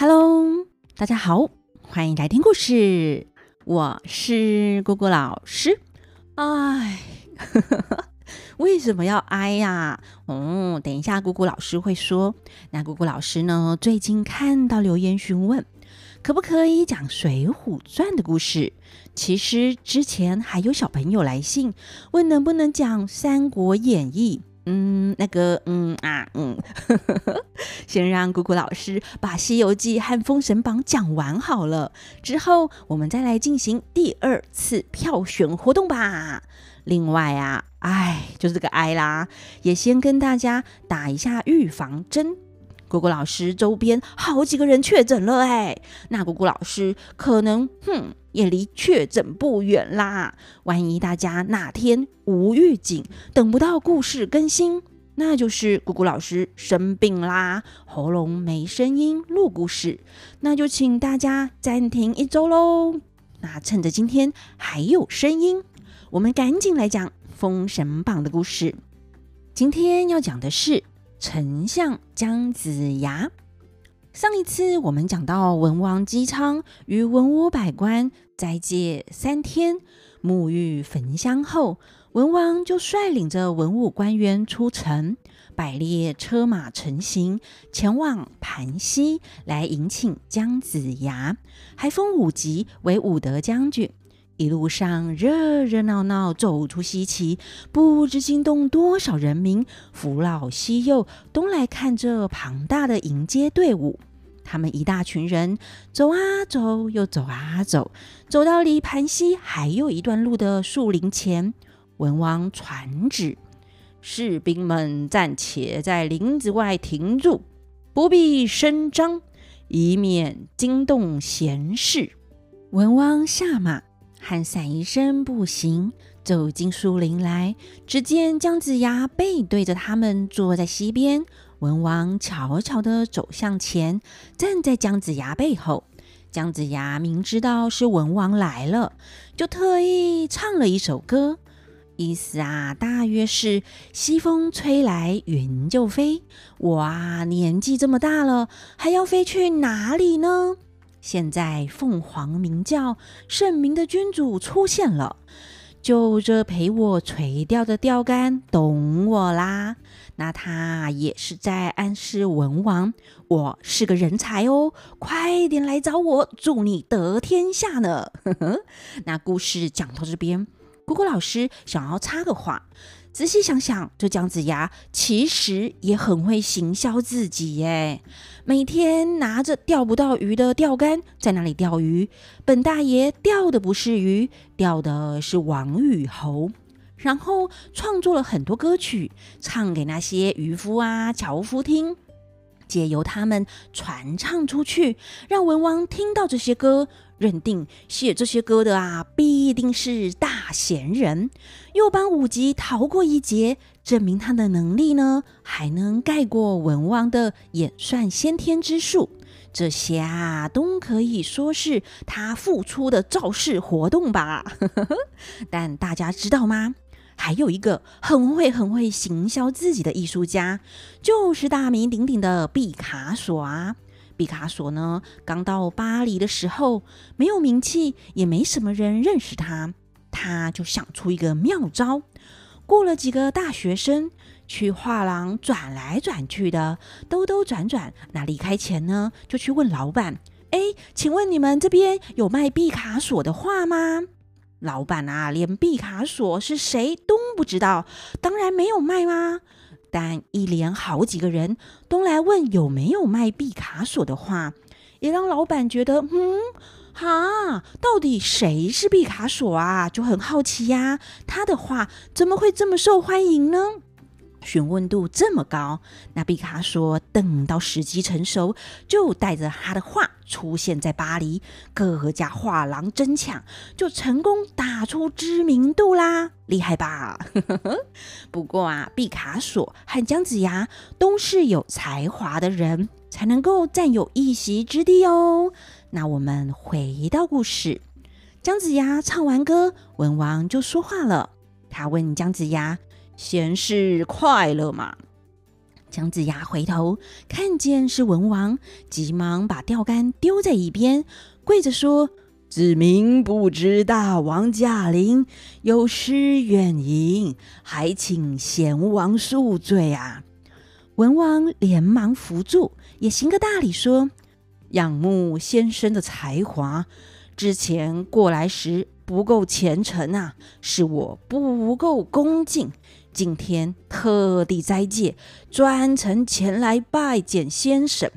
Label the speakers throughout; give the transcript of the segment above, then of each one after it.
Speaker 1: Hello，大家好，欢迎来听故事。我是姑姑老师。哎，为什么要哀呀？哦，等一下姑姑老师会说。那姑姑老师呢，最近看到留言询问，可不可以讲《水浒传》的故事？其实之前还有小朋友来信问，能不能讲《三国演义》。嗯，那个，嗯啊，嗯，先让姑姑老师把《西游记》和《封神榜》讲完好了，之后我们再来进行第二次票选活动吧。另外啊，哎，就是这个哀啦，也先跟大家打一下预防针。姑姑老师周边好几个人确诊了，哎，那姑姑老师可能，哼。也离确诊不远啦。万一大家哪天无预警，等不到故事更新，那就是姑姑老师生病啦，喉咙没声音录故事，那就请大家暂停一周喽。那趁着今天还有声音，我们赶紧来讲《封神榜》的故事。今天要讲的是丞相姜子牙。上一次我们讲到文王姬昌与文武百官斋戒三天，沐浴焚香后，文王就率领着文武官员出城，摆列车马成行，前往盘溪来迎请姜子牙，还封武吉为武德将军。一路上热热闹闹，走出西岐，不知惊动多少人民，扶老携幼都来看这庞大的迎接队伍。他们一大群人走啊走，又走啊走，走到离盘溪还有一段路的树林前，文王传旨：士兵们暂且在林子外停住，不必声张，以免惊动贤士。文王下马，喊散一声步行，走进树林来。只见姜子牙背对着他们，坐在溪边。文王悄悄地走向前，站在姜子牙背后。姜子牙明知道是文王来了，就特意唱了一首歌，意思啊，大约是西风吹来云就飞。我啊，年纪这么大了，还要飞去哪里呢？现在凤凰鸣叫，圣明的君主出现了。就这陪我垂钓的钓竿，懂我啦。那他也是在暗示文王，我是个人才哦，快点来找我，助你得天下呢。那故事讲到这边，姑姑老师想要插个话。仔细想想，这姜子牙其实也很会行销自己耶。每天拿着钓不到鱼的钓竿在那里钓鱼，本大爷钓的不是鱼，钓的是王与侯。然后创作了很多歌曲，唱给那些渔夫啊、樵夫听，借由他们传唱出去，让文王听到这些歌。认定写这些歌的啊，必定是大贤人，又帮武吉逃过一劫，证明他的能力呢，还能盖过文王的演算先天之术。这些啊，都可以说是他付出的造势活动吧。但大家知道吗？还有一个很会很会行销自己的艺术家，就是大名鼎鼎的毕卡索啊。毕卡索呢，刚到巴黎的时候，没有名气，也没什么人认识他。他就想出一个妙招，雇了几个大学生去画廊转来转去的，兜兜转转。那离开前呢，就去问老板：“哎，请问你们这边有卖毕卡索的画吗？”老板啊，连毕卡索是谁都不知道，当然没有卖吗？但一连好几个人都来问有没有卖毕卡索的画，也让老板觉得，嗯，哈，到底谁是毕卡索啊？就很好奇呀，他的画怎么会这么受欢迎呢？询问度这么高，那毕卡索等到时机成熟，就带着他的画出现在巴黎，各家画廊争抢，就成功打出知名度啦，厉害吧？不过啊，毕卡索和姜子牙都是有才华的人，才能够占有一席之地哦。那我们回到故事，姜子牙唱完歌，文王就说话了，他问姜子牙。闲事快乐嘛？姜子牙回头看见是文王，急忙把钓竿丢在一边，跪着说：“子民不知大王驾临，有失远迎，还请贤王恕罪啊！”文王连忙扶住，也行个大礼，说：“仰慕先生的才华，之前过来时不够虔诚啊，是我不够恭敬。”今天特地斋戒，专程前来拜见先生，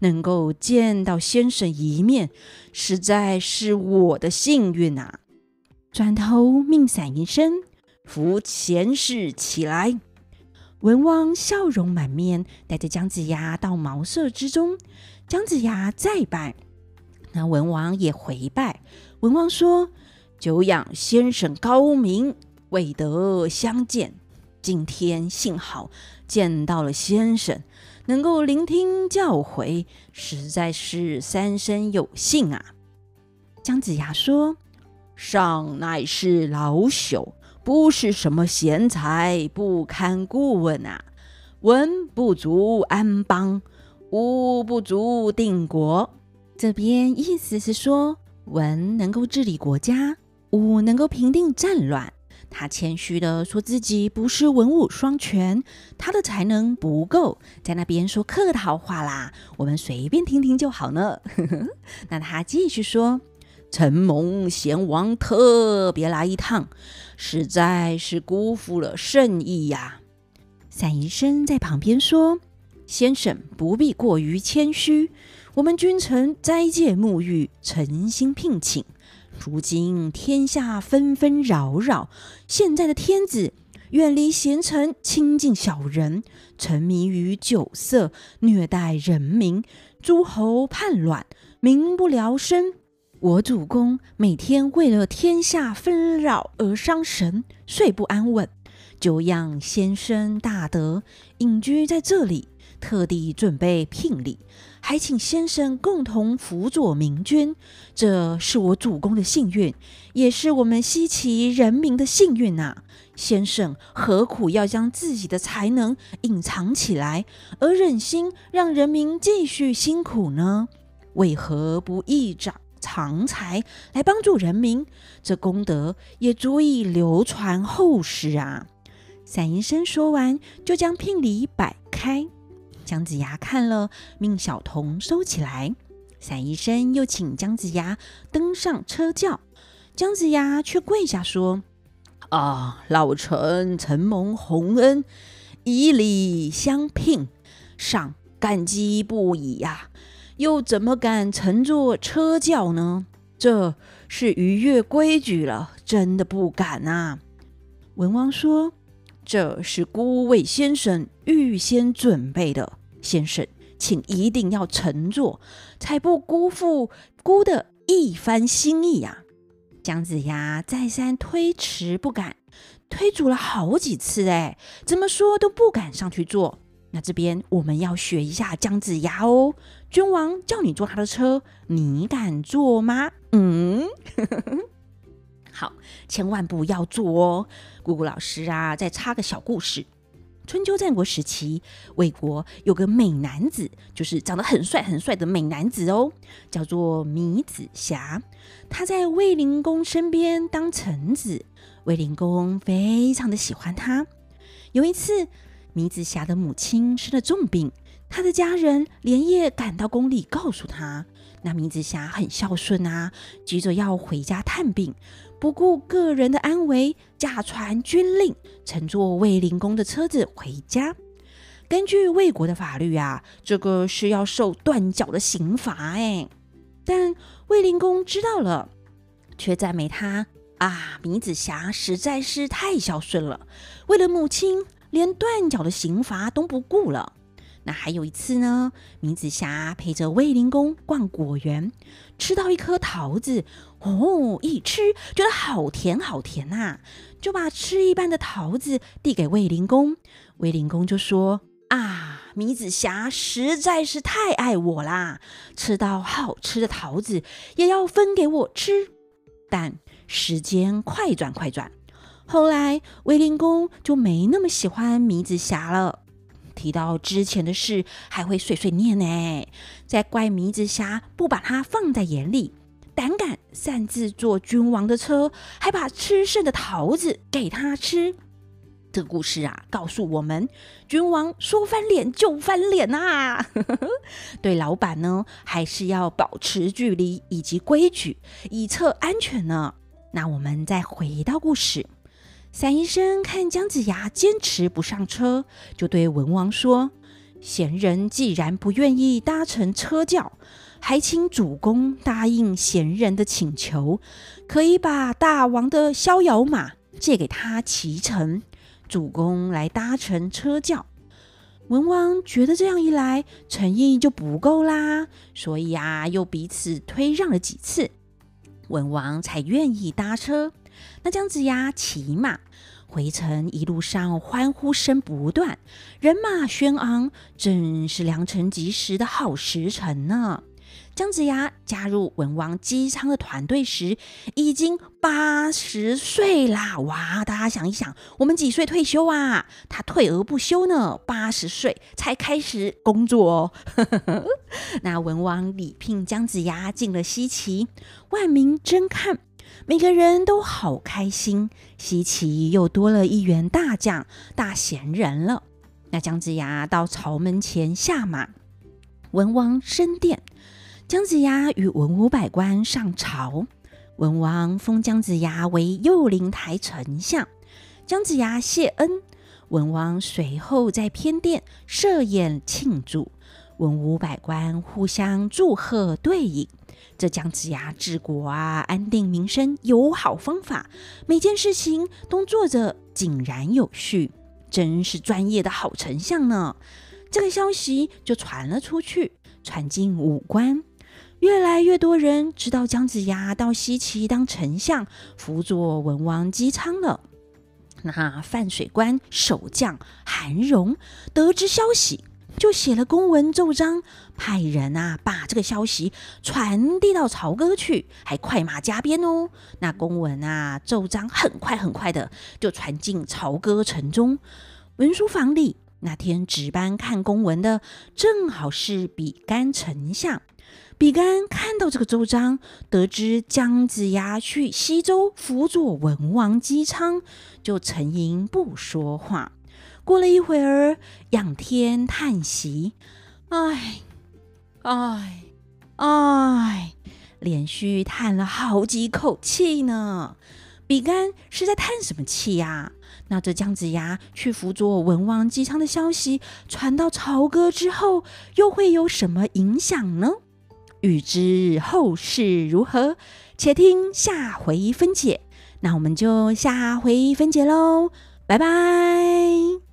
Speaker 1: 能够见到先生一面，实在是我的幸运啊！转头命散宜生扶前世起来。文王笑容满面，带着姜子牙到茅舍之中。姜子牙再拜，那文王也回拜。文王说：“久仰先生高明，未得相见。”今天幸好见到了先生，能够聆听教诲，实在是三生有幸啊！姜子牙说：“上乃是老朽，不是什么贤才，不堪顾问啊！文不足安邦，武不足定国。”这边意思是说，文能够治理国家，武能够平定战乱。他谦虚地说自己不是文武双全，他的才能不够，在那边说客套话啦。我们随便听听就好呢。那他继续说：“承蒙贤王特别来一趟，实在是辜负了圣意呀。”散宜生在旁边说：“先生不必过于谦虚，我们君臣斋戒沐浴，诚心聘请。”如今天下纷纷扰扰，现在的天子远离贤臣，亲近小人，沉迷于酒色，虐待人民，诸侯叛乱，民不聊生。我主公每天为了天下纷扰而伤神，睡不安稳。久仰先生大德，隐居在这里，特地准备聘礼。还请先生共同辅佐明君，这是我主公的幸运，也是我们西岐人民的幸运呐、先生何苦要将自己的才能隐藏起来，而忍心让人民继续辛苦呢？为何不一展长才来帮助人民？这功德也足以流传后世啊！散宜生说完，就将聘礼摆开。姜子牙看了，命小童收起来。散医生又请姜子牙登上车轿，姜子牙却跪下说：“啊，老臣承蒙洪恩，以礼相聘，上感激不已呀！又怎么敢乘坐车轿呢？这是逾越规矩了，真的不敢啊！”文王说：“这是孤为先生预先准备的。”先生，请一定要乘坐，才不辜负姑的一番心意呀、啊！姜子牙再三推辞不敢，推阻了好几次，哎，怎么说都不敢上去坐。那这边我们要学一下姜子牙哦，君王叫你坐他的车，你敢坐吗？嗯，好，千万不要坐哦。姑姑老师啊，再插个小故事。春秋战国时期，魏国有个美男子，就是长得很帅很帅的美男子哦，叫做芈子瑕。他在卫灵公身边当臣子，卫灵公非常的喜欢他。有一次，芈子瑕的母亲生了重病，他的家人连夜赶到宫里告诉他。那芈子瑕很孝顺啊，急着要回家探病。不顾个人的安危，驾传军令，乘坐卫灵公的车子回家。根据魏国的法律啊，这个是要受断脚的刑罚哎。但卫灵公知道了，却赞美他啊，芈子瑕实在是太孝顺了，为了母亲，连断脚的刑罚都不顾了。那还有一次呢，米子霞陪着卫灵公逛果园，吃到一颗桃子，哦，一吃觉得好甜好甜呐、就把吃一半的桃子递给卫灵公。卫灵公就说：“啊，米子霞实在是太爱我啦，吃到好吃的桃子也要分给我吃。”但时间快转快转，后来卫灵公就没那么喜欢米子霞了。提到之前的事，还会碎碎念呢，在怪迷子侠不把他放在眼里，胆敢擅自坐君王的车，还把吃剩的桃子给他吃。这个故事啊，告诉我们，君王说翻脸就翻脸呐、啊。对老板呢，还是要保持距离以及规矩，以策安全呢。那我们再回到故事，三医生看姜子牙坚持不上车，就对文王说：“贤人既然不愿意搭乘车轿，还请主公答应贤人的请求，可以把大王的逍遥马借给他骑乘。”主公来搭乘车轿，文王觉得这样一来诚意就不够啦，所以啊，又彼此推让了几次，文王才愿意搭车。那姜子牙骑马回程，一路上欢呼声不断，人马轩昂，正是良辰吉时的好时辰呢。姜子牙加入文王姬昌的团队时，已经八十岁啦！哇，大家想一想，我们几岁退休啊？他退而不休呢，八十岁才开始工作哦。那文王礼聘姜子牙进了西岐，万民争看，每个人都好开心。西岐又多了一员大将、大贤人了。那姜子牙到朝门前下马，文王升殿。姜子牙与文武百官上朝，文王封姜子牙为右灵台丞相。姜子牙谢恩，文王随后在偏殿设宴庆祝，文武百官互相祝贺对饮。这姜子牙治国啊，安定民生有好方法，每件事情都做着井然有序，真是专业的好丞相呢。这个消息就传了出去，传进武关。越来越多人知道姜子牙到西岐当丞相，辅佐文王姬昌了。那泛水关守将韩荣得知消息，就写了公文奏章，派人啊把这个消息传递到朝歌去，还快马加鞭哦。那公文啊奏章很快很快的就传进朝歌城中，文书房里那天值班看公文的正好是比干丞相。比干看到这个奏章，得知姜子牙去西周辅佐文王姬昌，就沉吟不说话。过了一会儿，仰天叹息：“唉，唉，唉！”连续叹了好几口气呢。比干是在叹什么气呀？那这姜子牙去辅佐文王姬昌的消息传到朝歌之后，又会有什么影响呢？欲知后事如何，且听下回分解。那我们就下回分解喽，拜拜。